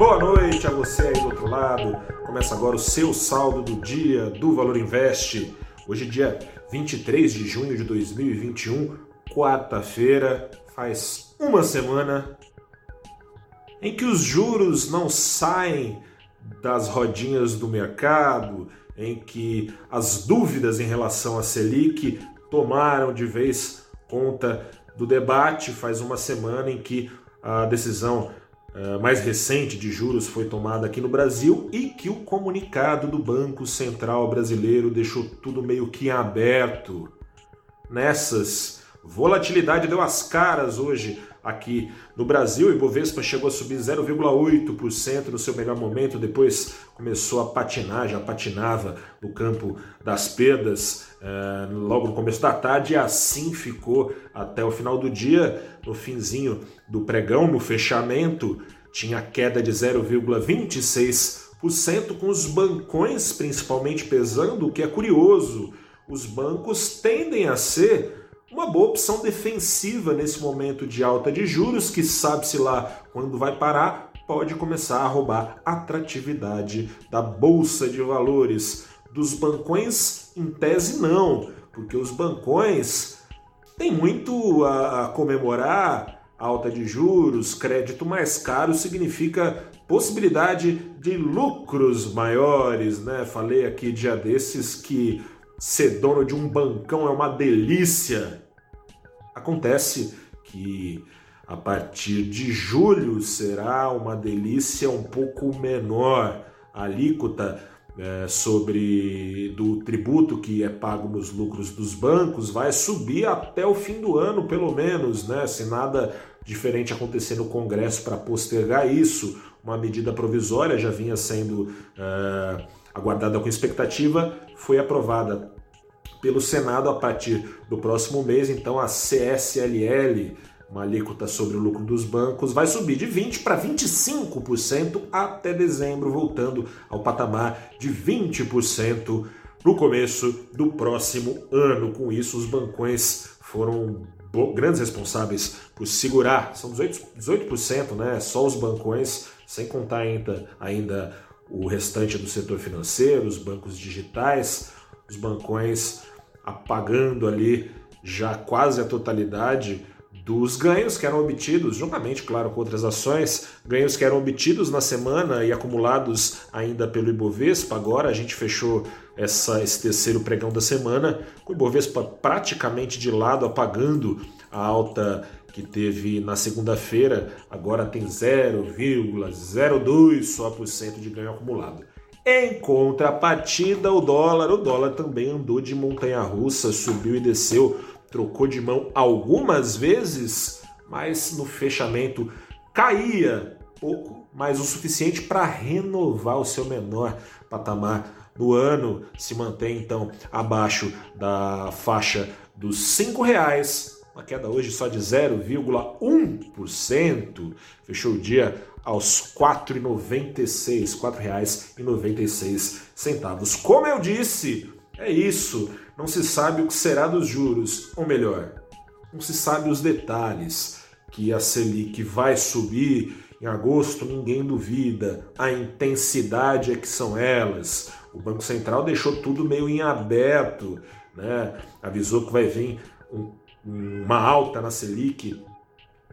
Boa noite a você aí do outro lado. Começa agora o seu saldo do dia do Valor Invest. Hoje, dia 23 de junho de 2021, quarta-feira, faz uma semana em que os juros não saem das rodinhas do mercado, em que as dúvidas em relação à Selic tomaram de vez conta do debate. Faz uma semana em que a decisão mais recente de juros foi tomada aqui no Brasil e que o comunicado do Banco Central Brasileiro deixou tudo meio que aberto. Nessas, volatilidade deu as caras hoje aqui no Brasil. O Ibovespa chegou a subir 0,8% no seu melhor momento, depois começou a patinar, já patinava no campo das perdas eh, logo no começo da tarde, e assim ficou até o final do dia. No finzinho do pregão, no fechamento, tinha queda de 0,26%, com os bancões principalmente pesando, o que é curioso. Os bancos tendem a ser uma boa opção defensiva nesse momento de alta de juros, que sabe-se lá quando vai parar, pode começar a roubar atratividade da bolsa de valores. Dos bancões, em tese, não, porque os bancões têm muito a comemorar. Alta de juros, crédito mais caro significa possibilidade de lucros maiores, né? Falei aqui dia desses que ser dono de um bancão é uma delícia. Acontece que a partir de julho será uma delícia um pouco menor. A alíquota é, sobre do tributo que é pago nos lucros dos bancos vai subir até o fim do ano, pelo menos, né? Se nada diferente acontecer no Congresso para postergar isso, uma medida provisória já vinha sendo é, aguardada com expectativa, foi aprovada pelo Senado a partir do próximo mês. Então, a CSLL, uma alíquota sobre o lucro dos bancos, vai subir de 20% para 25% até dezembro, voltando ao patamar de 20% no começo do próximo ano. Com isso, os bancões foram grandes responsáveis por segurar, são 18%, 18% né? Só os bancões, sem contar ainda, ainda o restante do setor financeiro, os bancos digitais, os bancões apagando ali já quase a totalidade dos ganhos que eram obtidos, juntamente, claro, com outras ações, ganhos que eram obtidos na semana e acumulados ainda pelo Ibovespa. Agora a gente fechou essa, esse terceiro pregão da semana, com o Ibovespa praticamente de lado, apagando a alta que teve na segunda-feira, agora tem 0,02 só por cento de ganho acumulado. Em contrapartida, o dólar, o dólar também andou de montanha russa, subiu e desceu, trocou de mão algumas vezes, mas no fechamento caía pouco, mas o suficiente para renovar o seu menor patamar no ano, se mantém então abaixo da faixa dos cinco reais. Uma queda hoje só de 0,1%, fechou o dia aos R$ 4,96, R$ 4,96. Como eu disse, é isso, não se sabe o que será dos juros, ou melhor, não se sabe os detalhes, que a Selic vai subir. Em agosto, ninguém duvida, a intensidade é que são elas. O Banco Central deixou tudo meio em aberto, né? avisou que vai vir um uma alta na Selic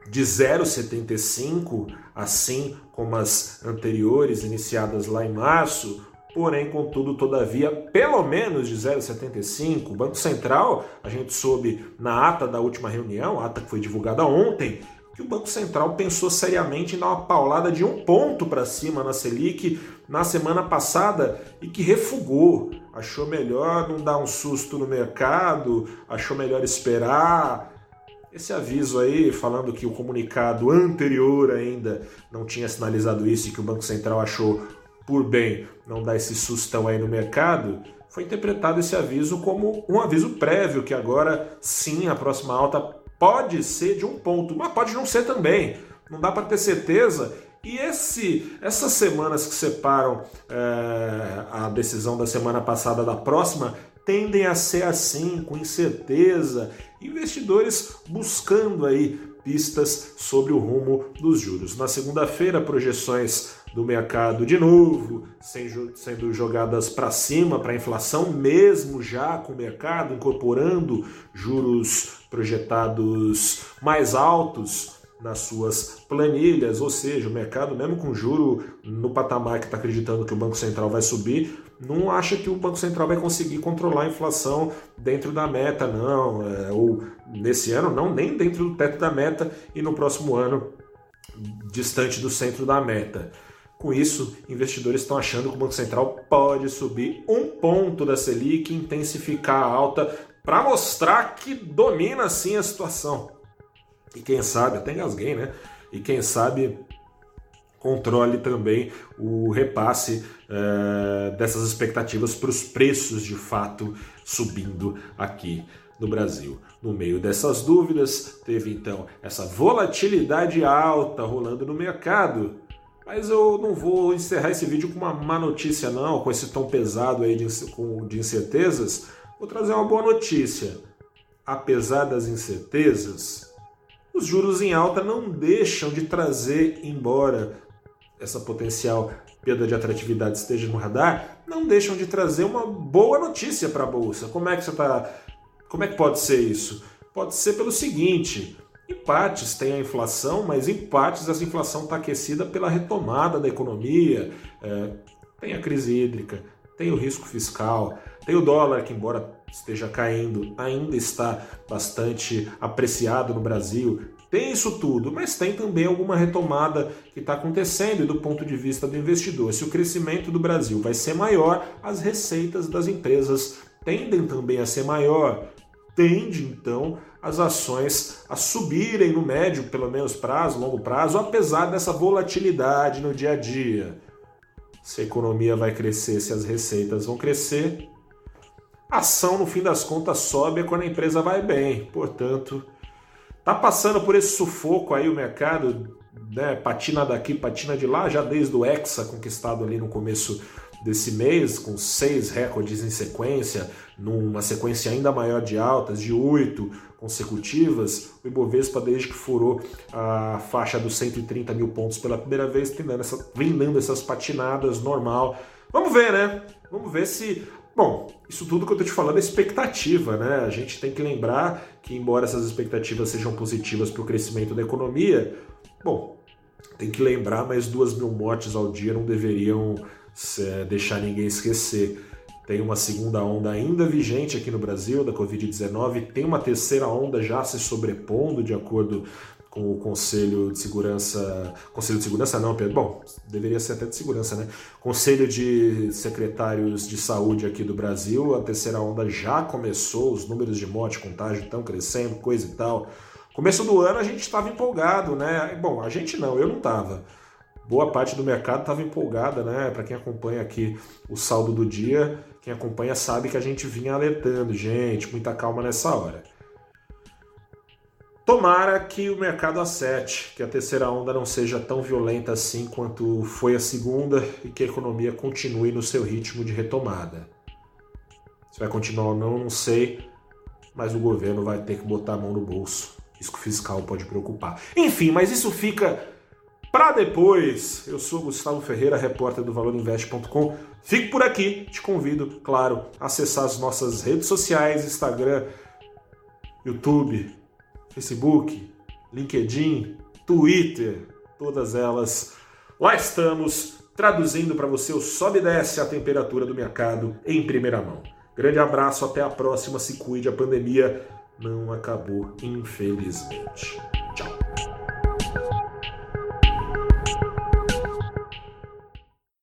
de 0,75, assim como as anteriores iniciadas lá em março, porém, contudo, todavia, pelo menos de 0,75. O Banco Central, a gente soube na ata da última reunião, ata que foi divulgada ontem, que o Banco Central pensou seriamente em dar uma paulada de um ponto para cima na Selic na semana passada e que refugou. Achou melhor não dar um susto no mercado, achou melhor esperar. Esse aviso aí, falando que o comunicado anterior ainda não tinha sinalizado isso e que o Banco Central achou por bem não dar esse sustão aí no mercado, foi interpretado esse aviso como um aviso prévio que agora sim a próxima alta pode ser de um ponto, mas pode não ser também. Não dá para ter certeza. E esse, essas semanas que separam é, a decisão da semana passada da próxima tendem a ser assim, com incerteza, investidores buscando aí pistas sobre o rumo dos juros. Na segunda-feira, projeções do mercado de novo sendo jogadas para cima para a inflação, mesmo já com o mercado incorporando juros projetados mais altos nas suas planilhas, ou seja, o mercado, mesmo com juro no patamar que está acreditando que o Banco Central vai subir, não acha que o Banco Central vai conseguir controlar a inflação dentro da meta, não, é, ou nesse ano, não, nem dentro do teto da meta, e no próximo ano, distante do centro da meta. Com isso, investidores estão achando que o Banco Central pode subir um ponto da Selic intensificar a alta para mostrar que domina sim a situação. E quem sabe, até engasguei, né? E quem sabe controle também o repasse é, dessas expectativas para os preços de fato subindo aqui no Brasil. No meio dessas dúvidas, teve então essa volatilidade alta rolando no mercado. Mas eu não vou encerrar esse vídeo com uma má notícia, não, com esse tom pesado aí de, de incertezas. Vou trazer uma boa notícia. Apesar das incertezas, os juros em alta não deixam de trazer, embora essa potencial perda de atratividade esteja no radar, não deixam de trazer uma boa notícia para a bolsa. Como é que você tá? Como é que pode ser isso? Pode ser pelo seguinte: empates tem a inflação, mas empates essa inflação está aquecida pela retomada da economia, é, tem a crise hídrica, tem o risco fiscal, tem o dólar que embora esteja caindo, ainda está bastante apreciado no Brasil. Tem isso tudo, mas tem também alguma retomada que está acontecendo do ponto de vista do investidor. Se o crescimento do Brasil vai ser maior, as receitas das empresas tendem também a ser maior. Tende então as ações a subirem no médio, pelo menos prazo, longo prazo, apesar dessa volatilidade no dia a dia. Se a economia vai crescer, se as receitas vão crescer, a ação, no fim das contas, sobe quando a empresa vai bem. Portanto, tá passando por esse sufoco aí o mercado, né? Patina daqui, patina de lá, já desde o Hexa conquistado ali no começo desse mês, com seis recordes em sequência, numa sequência ainda maior de altas, de oito consecutivas, o Ibovespa, desde que furou a faixa dos 130 mil pontos pela primeira vez, vem dando, essa, essas patinadas normal. Vamos ver, né? Vamos ver se Bom, isso tudo que eu estou te falando é expectativa, né? A gente tem que lembrar que, embora essas expectativas sejam positivas para o crescimento da economia, bom, tem que lembrar, mas duas mil mortes ao dia não deveriam é, deixar ninguém esquecer. Tem uma segunda onda ainda vigente aqui no Brasil da Covid-19, tem uma terceira onda já se sobrepondo, de acordo com o Conselho de Segurança. Conselho de Segurança não, Pedro. Bom, deveria ser até de segurança, né? Conselho de Secretários de Saúde aqui do Brasil. A terceira onda já começou, os números de morte, contágio estão crescendo, coisa e tal. Começo do ano a gente estava empolgado, né? Bom, a gente não, eu não estava. Boa parte do mercado estava empolgada, né? Para quem acompanha aqui o saldo do dia, quem acompanha sabe que a gente vinha alertando, gente, muita calma nessa hora. Tomara que o mercado acerte, que a terceira onda não seja tão violenta assim quanto foi a segunda e que a economia continue no seu ritmo de retomada. Se vai continuar ou não, não sei, mas o governo vai ter que botar a mão no bolso. Risco fiscal pode preocupar. Enfim, mas isso fica para depois. Eu sou Gustavo Ferreira, repórter do valorinvest.com. Fico por aqui, te convido, claro, a acessar as nossas redes sociais, Instagram, YouTube, Facebook, LinkedIn, Twitter, todas elas. Lá estamos traduzindo para você o sobe e desce a temperatura do mercado em primeira mão. Grande abraço, até a próxima, se cuide, a pandemia não acabou, infelizmente.